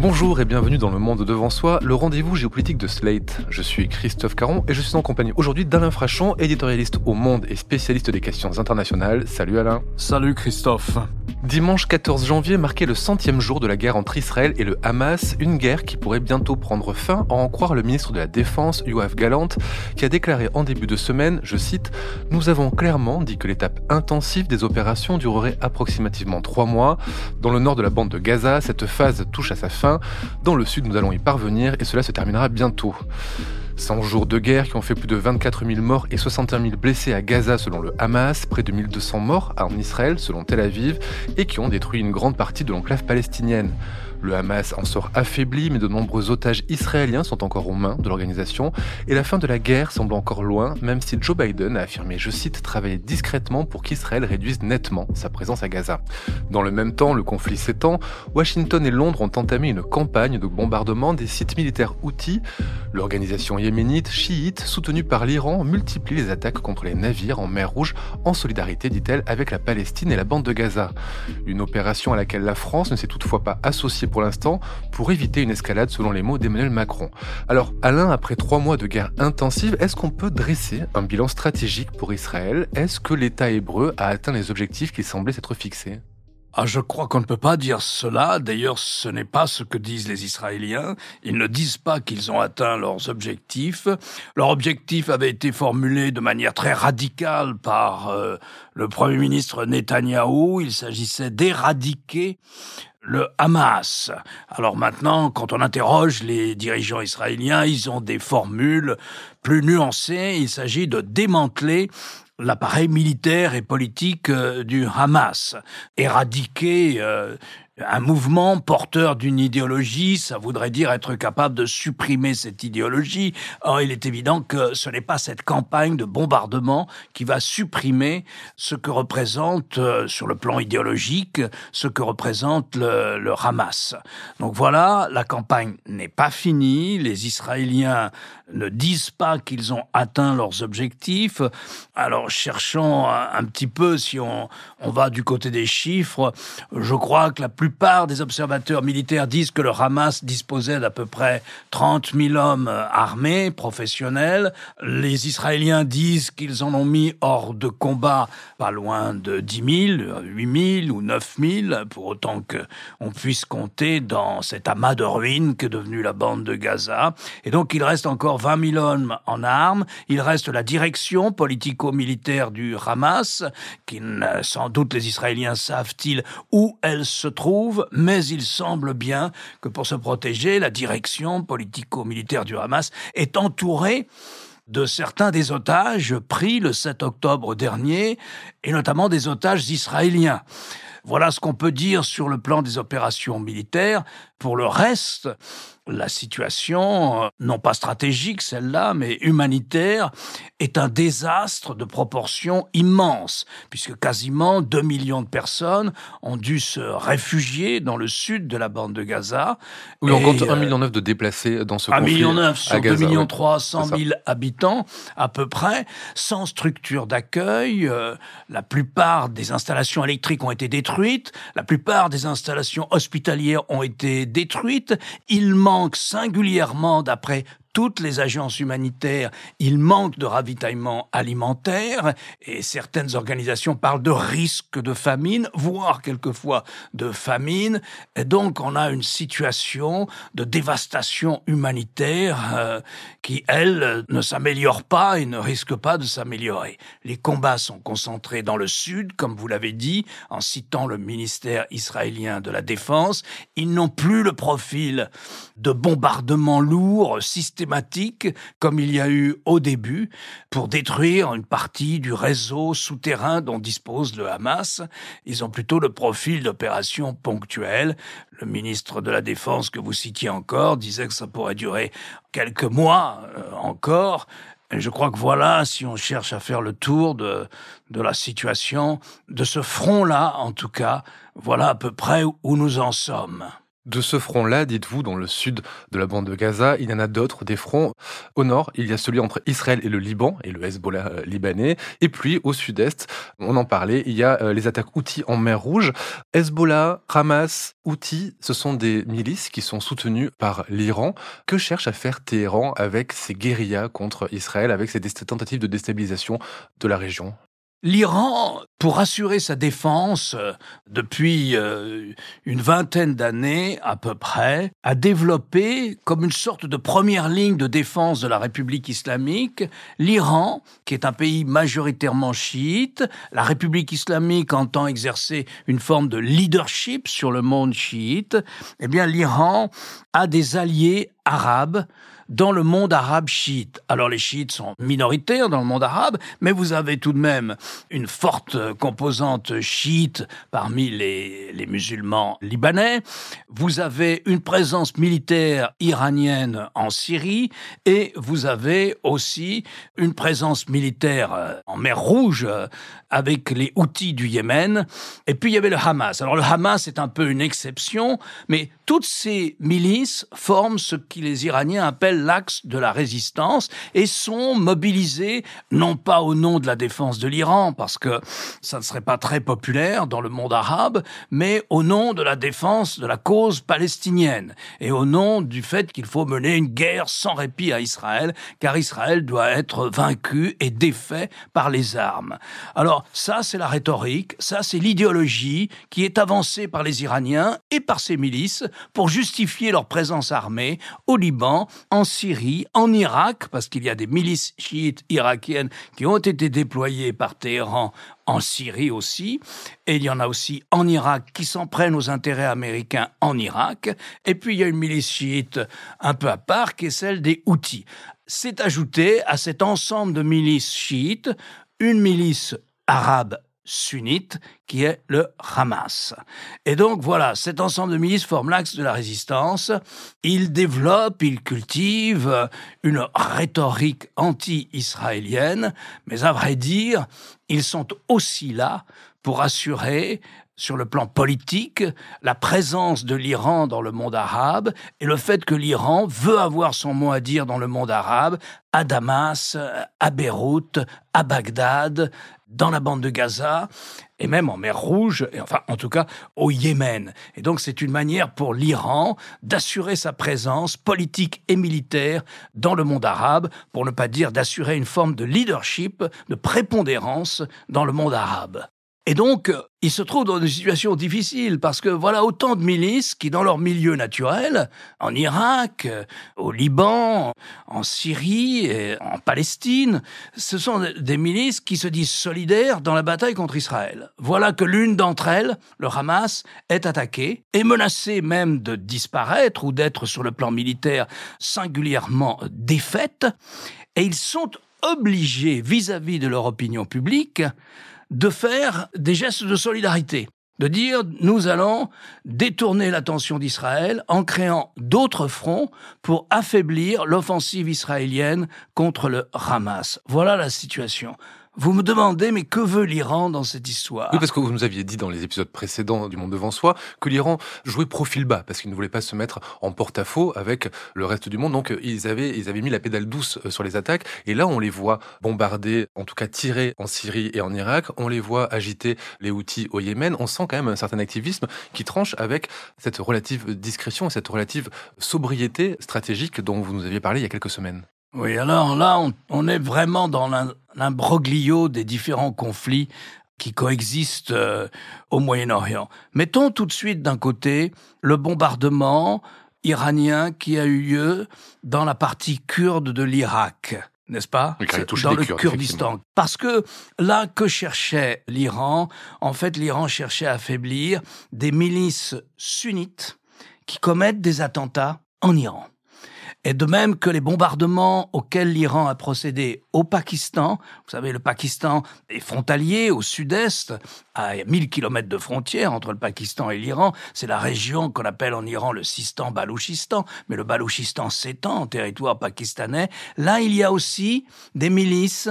Bonjour et bienvenue dans Le Monde Devant Soi, le rendez-vous géopolitique de Slate. Je suis Christophe Caron et je suis en compagnie aujourd'hui d'Alain Frachon, éditorialiste au Monde et spécialiste des questions internationales. Salut Alain. Salut Christophe. Dimanche 14 janvier marquait le centième jour de la guerre entre Israël et le Hamas, une guerre qui pourrait bientôt prendre fin, à en croire le ministre de la Défense, Yoav Galant, qui a déclaré en début de semaine, je cite, Nous avons clairement dit que l'étape intensive des opérations durerait approximativement trois mois. Dans le nord de la bande de Gaza, cette phase touche à sa fin dans le sud, nous allons y parvenir et cela se terminera bientôt. 100 jours de guerre qui ont fait plus de 24 000 morts et 61 000 blessés à Gaza selon le Hamas, près de 1200 morts en Israël selon Tel Aviv et qui ont détruit une grande partie de l'enclave palestinienne. Le Hamas en sort affaibli, mais de nombreux otages israéliens sont encore aux mains de l'organisation, et la fin de la guerre semble encore loin, même si Joe Biden a affirmé, je cite, travailler discrètement pour qu'Israël réduise nettement sa présence à Gaza. Dans le même temps, le conflit s'étend, Washington et Londres ont entamé une campagne de bombardement des sites militaires outils. L'organisation yéménite, chiite, soutenue par l'Iran, multiplie les attaques contre les navires en mer Rouge, en solidarité, dit-elle, avec la Palestine et la bande de Gaza. Une opération à laquelle la France ne s'est toutefois pas associée pour l'instant pour éviter une escalade selon les mots d'Emmanuel Macron. Alors Alain, après trois mois de guerre intensive, est-ce qu'on peut dresser un bilan stratégique pour Israël? Est-ce que l'État hébreu a atteint les objectifs qui semblaient s'être fixés? Ah, je crois qu'on ne peut pas dire cela. D'ailleurs, ce n'est pas ce que disent les Israéliens. Ils ne disent pas qu'ils ont atteint leurs objectifs. Leur objectif avait été formulé de manière très radicale par euh, le Premier ministre Netanyahou. Il s'agissait d'éradiquer le Hamas. Alors maintenant, quand on interroge les dirigeants israéliens, ils ont des formules plus nuancées. Il s'agit de démanteler l'appareil militaire et politique euh, du Hamas, éradiquer euh, un mouvement porteur d'une idéologie, ça voudrait dire être capable de supprimer cette idéologie. Or, il est évident que ce n'est pas cette campagne de bombardement qui va supprimer ce que représente, euh, sur le plan idéologique, ce que représente le, Hamas. Donc voilà, la campagne n'est pas finie. Les Israéliens ne disent pas qu'ils ont atteint leurs objectifs. Alors, cherchons un, petit peu, si on, on va du côté des chiffres, je crois que la plupart des observateurs militaires disent que le Hamas disposait d'à peu près 30 000 hommes armés, professionnels. Les Israéliens disent qu'ils en ont mis hors de combat pas loin de 10 000, 8 000 ou 9 000, pour autant qu'on puisse compter dans cet amas de ruines que devenue la bande de Gaza. Et donc, il reste encore 20 000 hommes en armes. Il reste la direction politico-militaire du Hamas, qui sans doute les Israéliens savent-ils où elle se trouve, mais il semble bien que pour se protéger, la direction politico-militaire du Hamas est entourée de certains des otages pris le 7 octobre dernier, et notamment des otages israéliens. Voilà ce qu'on peut dire sur le plan des opérations militaires. Pour le reste, la situation, euh, non pas stratégique celle-là, mais humanitaire, est un désastre de proportions immenses, puisque quasiment 2 millions de personnes ont dû se réfugier dans le sud de la bande de Gaza. Oui, on compte 1,9 million de déplacés dans ce conflit. 1,9 million sur 2 millions 300 000 habitants, à peu près, sans structure d'accueil. Euh, la plupart des installations électriques ont été détruites, la plupart des installations hospitalières ont été détruites. Il manque singulièrement, d'après toutes les agences humanitaires, il manque de ravitaillement alimentaire et certaines organisations parlent de risque de famine, voire quelquefois de famine. Et donc on a une situation de dévastation humanitaire euh, qui, elle, ne s'améliore pas et ne risque pas de s'améliorer. Les combats sont concentrés dans le sud, comme vous l'avez dit, en citant le ministère israélien de la Défense. Ils n'ont plus le profil de bombardement lourd, systématique comme il y a eu au début, pour détruire une partie du réseau souterrain dont dispose le Hamas. Ils ont plutôt le profil d'opérations ponctuelles. Le ministre de la Défense que vous citiez encore disait que ça pourrait durer quelques mois euh, encore. Et je crois que voilà, si on cherche à faire le tour de, de la situation, de ce front-là, en tout cas, voilà à peu près où nous en sommes. De ce front-là, dites-vous, dans le sud de la bande de Gaza, il y en a d'autres, des fronts. Au nord, il y a celui entre Israël et le Liban, et le Hezbollah euh, libanais. Et puis, au sud-est, on en parlait, il y a euh, les attaques Houthis en mer Rouge. Hezbollah, Hamas, Houthis, ce sont des milices qui sont soutenues par l'Iran. Que cherche à faire Téhéran avec ses guérillas contre Israël, avec ses tentatives de déstabilisation de la région? L'Iran, pour assurer sa défense euh, depuis euh, une vingtaine d'années à peu près, a développé comme une sorte de première ligne de défense de la République islamique l'Iran, qui est un pays majoritairement chiite. La République islamique entend exercer une forme de leadership sur le monde chiite. Eh bien, l'Iran a des alliés arabes dans le monde arabe chiite. Alors les chiites sont minoritaires dans le monde arabe, mais vous avez tout de même une forte composante chiite parmi les, les musulmans libanais. Vous avez une présence militaire iranienne en Syrie et vous avez aussi une présence militaire euh, en mer Rouge euh, avec les Houthis du Yémen. Et puis il y avait le Hamas. Alors le Hamas est un peu une exception, mais toutes ces milices forment ce que les Iraniens appellent l'axe de la résistance et sont mobilisés non pas au nom de la défense de l'Iran, parce que ça ne serait pas très populaire dans le monde arabe, mais au nom de la défense de la cause palestinienne et au nom du fait qu'il faut mener une guerre sans répit à Israël, car Israël doit être vaincu et défait par les armes. Alors ça, c'est la rhétorique, ça, c'est l'idéologie qui est avancée par les Iraniens et par ces milices pour justifier leur présence armée au Liban, en Syrie, en Irak, parce qu'il y a des milices chiites irakiennes qui ont été déployées par Téhéran en Syrie aussi, et il y en a aussi en Irak qui s'en prennent aux intérêts américains en Irak, et puis il y a une milice chiite un peu à part qui est celle des Houthis. C'est ajouté à cet ensemble de milices chiites une milice arabe sunnite qui est le Hamas. Et donc voilà, cet ensemble de milices forme l'axe de la résistance. Il développe, il cultive une rhétorique anti-israélienne, mais à vrai dire, ils sont aussi là pour assurer sur le plan politique, la présence de l'Iran dans le monde arabe et le fait que l'Iran veut avoir son mot à dire dans le monde arabe, à Damas, à Beyrouth, à Bagdad, dans la bande de Gaza et même en mer Rouge, et enfin en tout cas au Yémen. Et donc c'est une manière pour l'Iran d'assurer sa présence politique et militaire dans le monde arabe, pour ne pas dire d'assurer une forme de leadership, de prépondérance dans le monde arabe. Et donc, ils se trouvent dans une situation difficile parce que voilà autant de milices qui, dans leur milieu naturel, en Irak, au Liban, en Syrie et en Palestine, ce sont des milices qui se disent solidaires dans la bataille contre Israël. Voilà que l'une d'entre elles, le Hamas, est attaquée, est menacée même de disparaître ou d'être sur le plan militaire singulièrement défaite, et ils sont obligés vis-à-vis -vis de leur opinion publique de faire des gestes de solidarité, de dire nous allons détourner l'attention d'Israël en créant d'autres fronts pour affaiblir l'offensive israélienne contre le Hamas. Voilà la situation. Vous me demandez, mais que veut l'Iran dans cette histoire? Oui, parce que vous nous aviez dit dans les épisodes précédents du Monde devant soi que l'Iran jouait profil bas, parce qu'il ne voulait pas se mettre en porte-à-faux avec le reste du monde. Donc, ils avaient, ils avaient mis la pédale douce euh, sur les attaques. Et là, on les voit bombarder, en tout cas tirer en Syrie et en Irak. On les voit agiter les outils au Yémen. On sent quand même un certain activisme qui tranche avec cette relative discrétion et cette relative sobriété stratégique dont vous nous aviez parlé il y a quelques semaines. Oui, alors là, on, est vraiment dans l'imbroglio des différents conflits qui coexistent euh, au Moyen-Orient. Mettons tout de suite d'un côté le bombardement iranien qui a eu lieu dans la partie kurde de l'Irak n'est-ce pas? Dans le Kurdistan. Parce que là, que cherchait l'Iran? En fait, l'Iran cherchait à affaiblir des milices sunnites qui commettent des attentats en Iran. Et de même que les bombardements auxquels l'Iran a procédé au Pakistan, vous savez, le Pakistan est frontalier au sud-est, à 1000 kilomètres de frontière entre le Pakistan et l'Iran. C'est la région qu'on appelle en Iran le Sistan-Balouchistan, mais le Balouchistan s'étend en territoire pakistanais. Là, il y a aussi des milices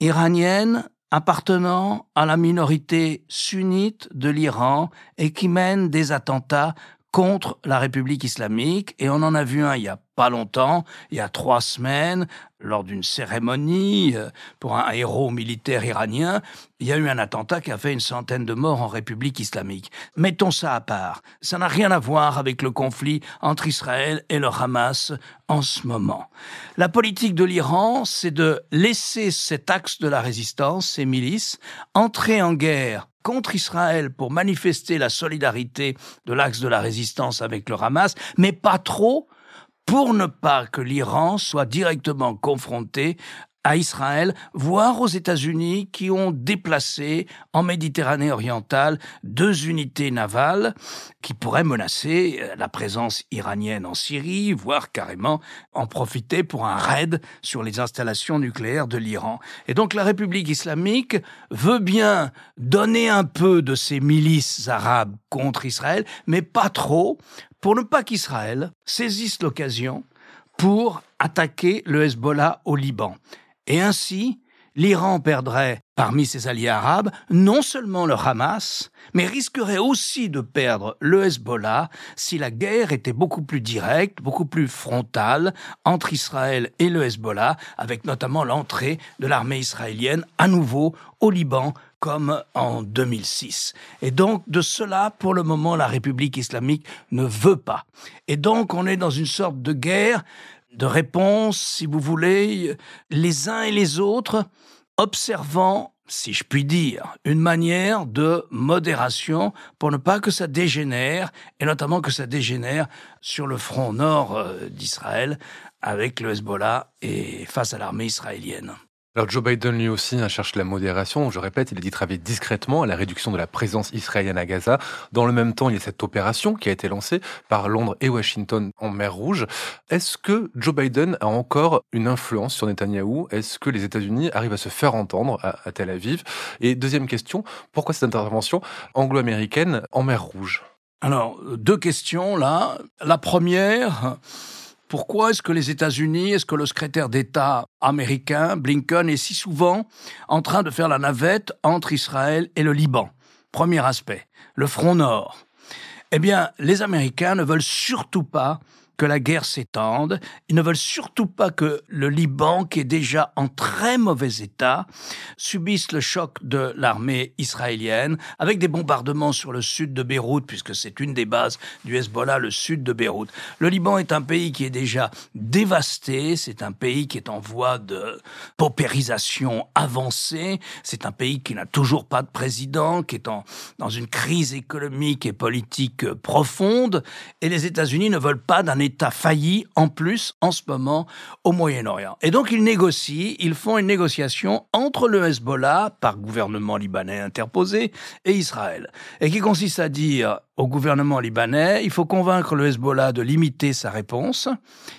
iraniennes appartenant à la minorité sunnite de l'Iran et qui mènent des attentats contre la République islamique et on en a vu un il y a pas longtemps, il y a trois semaines, lors d'une cérémonie euh, pour un héros militaire iranien, il y a eu un attentat qui a fait une centaine de morts en République islamique. Mettons ça à part. Ça n'a rien à voir avec le conflit entre Israël et le Hamas en ce moment. La politique de l'Iran, c'est de laisser cet axe de la résistance, ces milices, entrer en guerre contre Israël pour manifester la solidarité de l'axe de la résistance avec le Hamas, mais pas trop pour ne pas que l'Iran soit directement confronté à Israël, voire aux États-Unis qui ont déplacé en Méditerranée orientale deux unités navales qui pourraient menacer euh, la présence iranienne en Syrie, voire carrément en profiter pour un raid sur les installations nucléaires de l'Iran. Et donc la République islamique veut bien donner un peu de ses milices arabes contre Israël, mais pas trop, pour ne pas qu'Israël saisisse l'occasion pour attaquer le Hezbollah au Liban. Et ainsi, l'Iran perdrait parmi ses alliés arabes non seulement le Hamas, mais risquerait aussi de perdre le Hezbollah si la guerre était beaucoup plus directe, beaucoup plus frontale entre Israël et le Hezbollah, avec notamment l'entrée de l'armée israélienne à nouveau au Liban comme en 2006. Et donc, de cela, pour le moment, la République islamique ne veut pas. Et donc, on est dans une sorte de guerre de réponse, si vous voulez, les uns et les autres, observant, si je puis dire, une manière de modération pour ne pas que ça dégénère, et notamment que ça dégénère sur le front nord euh, d'Israël avec le Hezbollah et face à l'armée israélienne. Alors Joe Biden lui aussi hein, cherche la modération. Je répète, il a dit travailler discrètement à la réduction de la présence israélienne à Gaza. Dans le même temps, il y a cette opération qui a été lancée par Londres et Washington en mer Rouge. Est-ce que Joe Biden a encore une influence sur Netanyahou? Est-ce que les États-Unis arrivent à se faire entendre à, Tel Aviv? Et deuxième question, pourquoi cette intervention anglo-américaine en mer Rouge? Alors, deux questions là. La première, pourquoi est-ce que les États-Unis, est-ce que le secrétaire d'État américain, Blinken, est si souvent en train de faire la navette entre Israël et le Liban? Premier aspect, le front nord. Eh bien, les Américains ne veulent surtout pas que la guerre s'étende. Ils ne veulent surtout pas que le Liban, qui est déjà en très mauvais état, subisse le choc de l'armée israélienne, avec des bombardements sur le sud de Beyrouth, puisque c'est une des bases du Hezbollah, le sud de Beyrouth. Le Liban est un pays qui est déjà dévasté, c'est un pays qui est en voie de paupérisation avancée, c'est un pays qui n'a toujours pas de président, qui est dans une crise économique et politique profonde, et les États-Unis ne veulent pas d'un État failli en plus en ce moment au Moyen-Orient. Et donc ils négocient, ils font une négociation entre le Hezbollah, par gouvernement libanais interposé, et Israël, et qui consiste à dire au gouvernement libanais, il faut convaincre le Hezbollah de limiter sa réponse,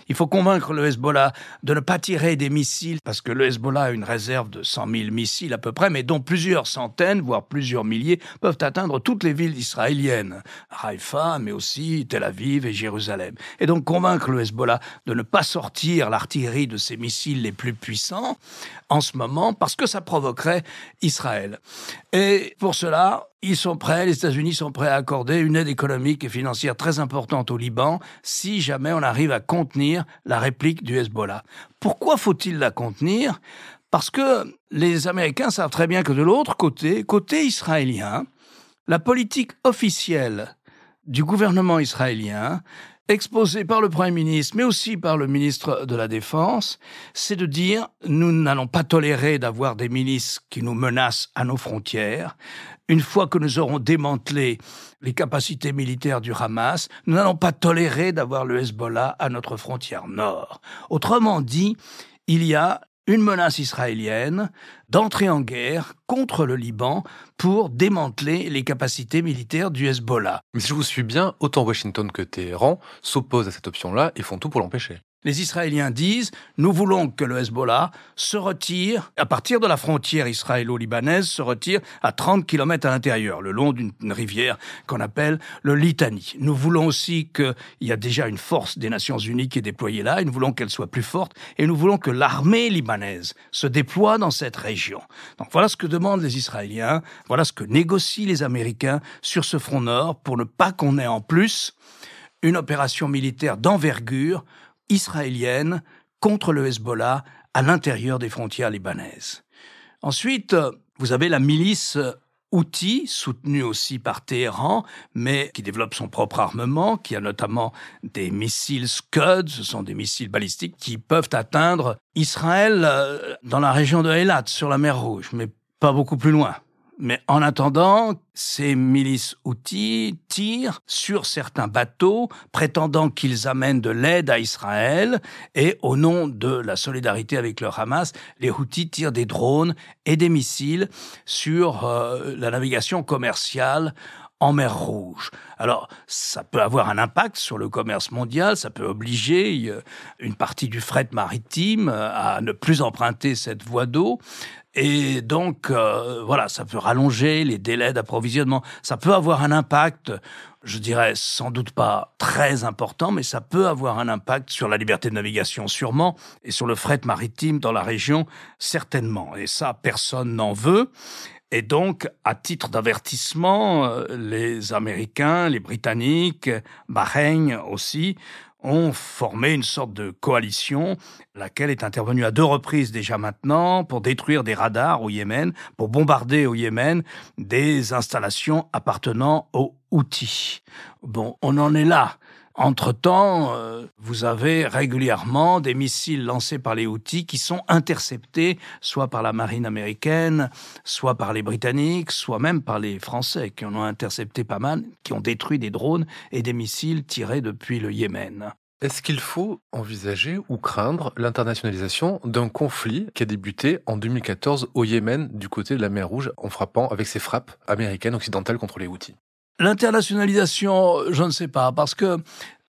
il faut convaincre le Hezbollah de ne pas tirer des missiles, parce que le Hezbollah a une réserve de 100 000 missiles à peu près, mais dont plusieurs centaines, voire plusieurs milliers, peuvent atteindre toutes les villes israéliennes, Haïfa, mais aussi Tel Aviv et Jérusalem. Et donc convaincre le Hezbollah de ne pas sortir l'artillerie de ses missiles les plus puissants en ce moment, parce que ça provoquerait Israël. Et pour cela, ils sont prêts, les États-Unis sont prêts à accorder une aide économique et financière très importante au Liban si jamais on arrive à contenir la réplique du Hezbollah. Pourquoi faut-il la contenir? Parce que les Américains savent très bien que de l'autre côté, côté israélien, la politique officielle du gouvernement israélien, exposée par le Premier ministre, mais aussi par le ministre de la Défense, c'est de dire nous n'allons pas tolérer d'avoir des milices qui nous menacent à nos frontières. Une fois que nous aurons démantelé les capacités militaires du Hamas, nous n'allons pas tolérer d'avoir le Hezbollah à notre frontière nord. Autrement dit, il y a une menace israélienne d'entrer en guerre contre le Liban pour démanteler les capacités militaires du Hezbollah. Mais si je vous suis bien, autant Washington que Téhéran s'opposent à cette option-là et font tout pour l'empêcher. Les Israéliens disent nous voulons que le Hezbollah se retire à partir de la frontière israélo-libanaise, se retire à 30 km à l'intérieur, le long d'une rivière qu'on appelle le Litani. Nous voulons aussi qu'il y a déjà une force des Nations Unies qui est déployée là, et nous voulons qu'elle soit plus forte, et nous voulons que l'armée libanaise se déploie dans cette région. Donc voilà ce que demandent les Israéliens, voilà ce que négocient les Américains sur ce front nord pour ne pas qu'on ait en plus une opération militaire d'envergure israélienne contre le Hezbollah à l'intérieur des frontières libanaises. Ensuite, vous avez la milice Houthi, soutenue aussi par Téhéran, mais qui développe son propre armement, qui a notamment des missiles Scud, ce sont des missiles balistiques qui peuvent atteindre Israël euh, dans la région de Eilat, sur la mer Rouge, mais pas beaucoup plus loin. Mais en attendant, ces milices outils tirent sur certains bateaux, prétendant qu'ils amènent de l'aide à Israël, et au nom de la solidarité avec le Hamas, les Houthis tirent des drones et des missiles sur euh, la navigation commerciale en mer Rouge. Alors, ça peut avoir un impact sur le commerce mondial, ça peut obliger euh, une partie du fret maritime euh, à ne plus emprunter cette voie d'eau. Et donc, euh, voilà, ça peut rallonger les délais d'approvisionnement. Ça peut avoir un impact, je dirais sans doute pas très important, mais ça peut avoir un impact sur la liberté de navigation sûrement, et sur le fret maritime dans la région certainement. Et ça, personne n'en veut. Et donc, à titre d'avertissement, euh, les Américains, les Britanniques, Bahreïn aussi, ont formé une sorte de coalition, laquelle est intervenue à deux reprises déjà maintenant pour détruire des radars au Yémen, pour bombarder au Yémen des installations appartenant aux outils. Bon, on en est là. Entre-temps, euh, vous avez régulièrement des missiles lancés par les Houthis qui sont interceptés soit par la marine américaine, soit par les Britanniques, soit même par les Français qui en ont intercepté pas mal, qui ont détruit des drones et des missiles tirés depuis le Yémen. Est-ce qu'il faut envisager ou craindre l'internationalisation d'un conflit qui a débuté en 2014 au Yémen du côté de la mer Rouge en frappant avec ses frappes américaines occidentales contre les Houthis? L'internationalisation, je ne sais pas, parce que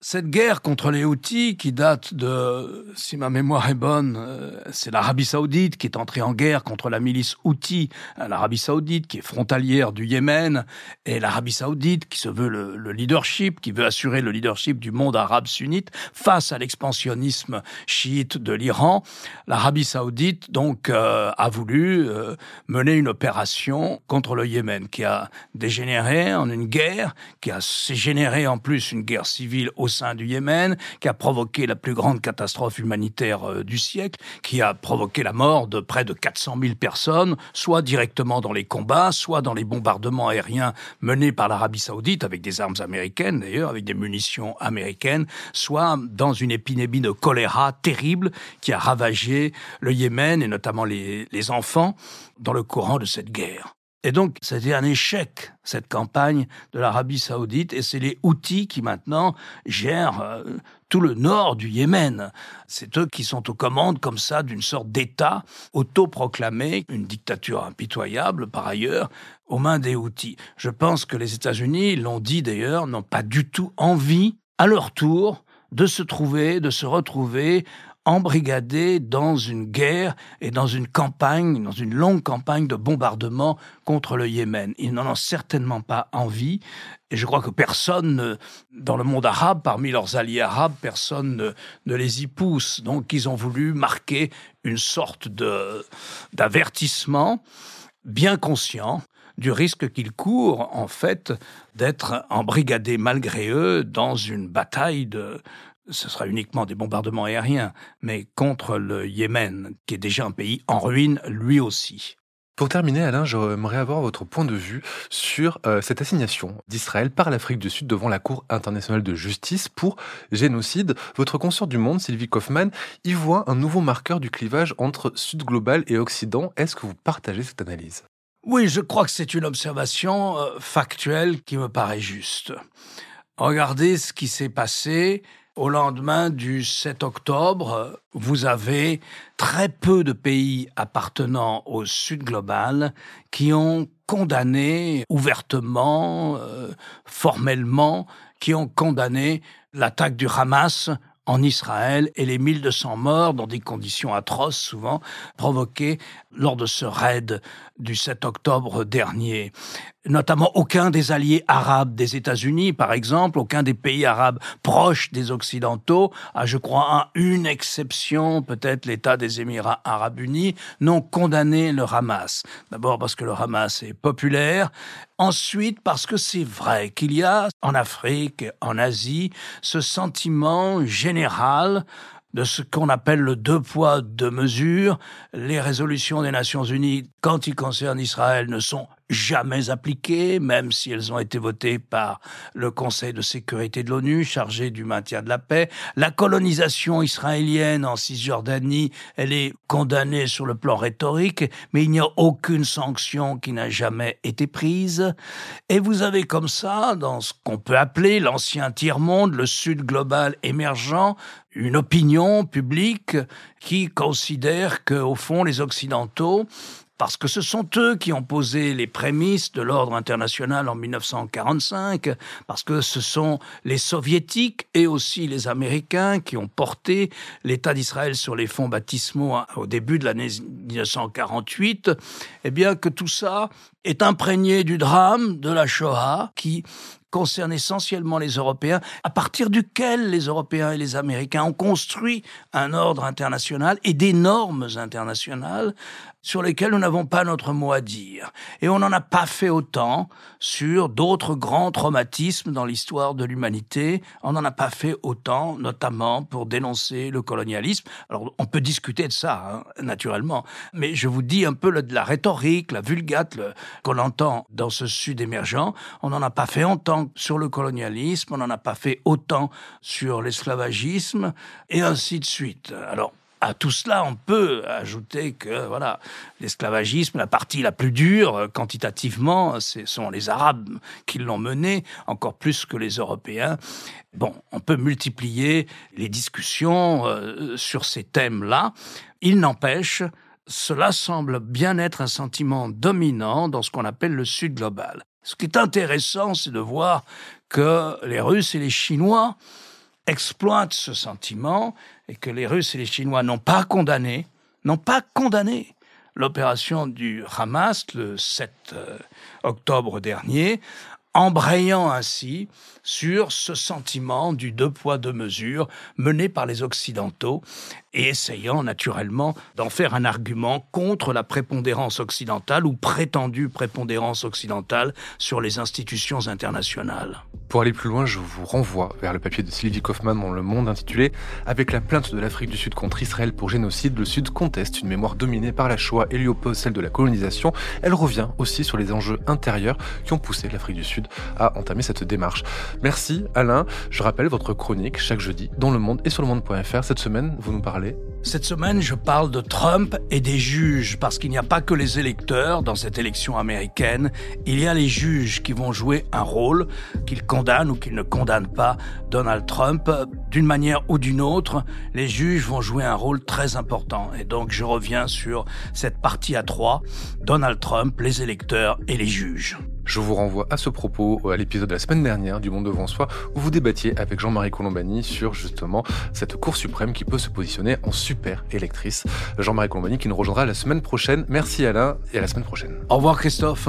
cette guerre contre les Houthis, qui date de, si ma mémoire est bonne, euh, c'est l'Arabie Saoudite qui est entrée en guerre contre la milice Houthi, euh, l'Arabie Saoudite qui est frontalière du Yémen, et l'Arabie Saoudite qui se veut le, leadership, qui veut assurer le leadership du monde arabe sunnite face à l'expansionnisme chiite de l'Iran. L'Arabie Saoudite donc euh, a voulu mener une opération contre le Yémen qui a dégénéré en une guerre, qui a généré en plus une guerre civile au du Yémen, qui a provoqué la plus grande catastrophe humanitaire euh, du siècle, qui a provoqué la mort de près de 400 000 personnes, soit directement dans les combats, soit dans les bombardements aériens menés par l'Arabie saoudite, avec des armes américaines d'ailleurs, avec des munitions américaines, soit dans une épidémie de choléra terrible qui a ravagé le Yémen et notamment les enfants dans le courant de cette guerre. Et donc, c'était un échec, cette campagne de l'Arabie saoudite, et c'est les Houthis qui maintenant gèrent euh, tout le nord du Yémen. C'est eux qui sont aux commandes comme ça d'une sorte d'État autoproclamé, une dictature impitoyable par ailleurs, aux mains des Houthis. Je pense que les États-Unis, l'ont dit d'ailleurs, n'ont pas du tout envie, à leur tour, de se trouver, de se retrouver embrigadés dans une guerre et dans une campagne, dans une longue campagne de bombardement contre le Yémen. Ils n'en ont certainement pas envie. Et je crois que personne dans le monde arabe, parmi leurs alliés arabes, personne ne, ne les y pousse. Donc ils ont voulu marquer une sorte d'avertissement bien conscient du risque qu'ils courent, en fait, d'être embrigadés malgré eux dans une bataille de, ce sera uniquement des bombardements aériens, mais contre le Yémen, qui est déjà un pays en ruine lui aussi. Pour terminer, Alain, j'aimerais avoir votre point de vue sur euh, cette assignation d'Israël par l'Afrique du Sud devant la Cour internationale de justice pour génocide. Votre consort du monde, Sylvie Kaufmann, y voit un nouveau marqueur du clivage entre Sud global et Occident. Est-ce que vous partagez cette analyse? Oui, je crois que c'est une observation euh, factuelle qui me paraît juste. Regardez ce qui s'est passé au lendemain du 7 octobre, vous avez très peu de pays appartenant au Sud global qui ont condamné ouvertement, euh, formellement, qui ont condamné l'attaque du Hamas en Israël et les 1200 morts dans des conditions atroces souvent provoquées lors de ce raid du 7 octobre dernier. Notamment aucun des alliés arabes des États-Unis, par exemple, aucun des pays arabes proches des Occidentaux, à je crois à une exception, peut-être l'État des Émirats arabes unis, n'ont condamné le Hamas. D'abord parce que le Hamas est populaire, ensuite parce que c'est vrai qu'il y a en Afrique, en Asie, ce sentiment général de ce qu'on appelle le deux poids, deux mesures. Les résolutions des Nations Unies, quand il concerne Israël, ne sont jamais appliquées, même si elles ont été votées par le Conseil de sécurité de l'ONU, chargé du maintien de la paix. La colonisation israélienne en Cisjordanie, elle est condamnée sur le plan rhétorique, mais il n'y a aucune sanction qui n'a jamais été prise. Et vous avez comme ça, dans ce qu'on peut appeler l'ancien tiers-monde, le Sud global émergent, une opinion publique qui considère qu'au fond, les Occidentaux parce que ce sont eux qui ont posé les prémices de l'ordre international en 1945, parce que ce sont les soviétiques et aussi les américains qui ont porté l'État d'Israël sur les fonds baptismaux au début de l'année 1948, eh bien que tout ça est imprégné du drame de la Shoah qui concerne essentiellement les Européens, à partir duquel les Européens et les Américains ont construit un ordre international et des normes internationales sur lesquelles nous n'avons pas notre mot à dire. Et on n'en a pas fait autant sur d'autres grands traumatismes dans l'histoire de l'humanité. On n'en a pas fait autant, notamment pour dénoncer le colonialisme. Alors, on peut discuter de ça, hein, naturellement. Mais je vous dis un peu de la rhétorique, la vulgate qu'on entend dans ce Sud émergent. On n'en a pas fait autant sur le colonialisme, on n'en a pas fait autant sur l'esclavagisme, et ainsi de suite. Alors, à tout cela, on peut ajouter que voilà, l'esclavagisme, la partie la plus dure euh, quantitativement, ce sont les Arabes qui l'ont mené, encore plus que les Européens. Bon, on peut multiplier les discussions euh, sur ces thèmes-là. Il n'empêche, cela semble bien être un sentiment dominant dans ce qu'on appelle le Sud global. Ce qui est intéressant, c'est de voir que les Russes et les Chinois exploitent ce sentiment et que les Russes et les Chinois n'ont pas condamné, n'ont pas condamné l'opération du Hamas le 7 euh, octobre dernier, embrayant ainsi sur ce sentiment du deux poids deux mesures mené par les Occidentaux et essayant naturellement d'en faire un argument contre la prépondérance occidentale ou prétendue prépondérance occidentale sur les institutions internationales. Pour aller plus loin, je vous renvoie vers le papier de Sylvie Kaufmann dans Le Monde intitulé Avec la plainte de l'Afrique du Sud contre Israël pour génocide, le Sud conteste une mémoire dominée par la Shoah et lui oppose celle de la colonisation. Elle revient aussi sur les enjeux intérieurs qui ont poussé l'Afrique du Sud à entamer cette démarche. Merci Alain. Je rappelle votre chronique chaque jeudi dans Le Monde et sur le monde.fr. Cette semaine, vous nous parlez cette semaine, je parle de Trump et des juges, parce qu'il n'y a pas que les électeurs dans cette élection américaine, il y a les juges qui vont jouer un rôle, qu'ils condamnent ou qu'ils ne condamnent pas Donald Trump. D'une manière ou d'une autre, les juges vont jouer un rôle très important. Et donc, je reviens sur cette partie à trois, Donald Trump, les électeurs et les juges. Je vous renvoie à ce propos à l'épisode de la semaine dernière du Monde devant soi où vous débattiez avec Jean-Marie Colombani sur justement cette Cour suprême qui peut se positionner en super électrice. Jean-Marie Colombani qui nous rejoindra la semaine prochaine. Merci Alain et à la semaine prochaine. Au revoir Christophe.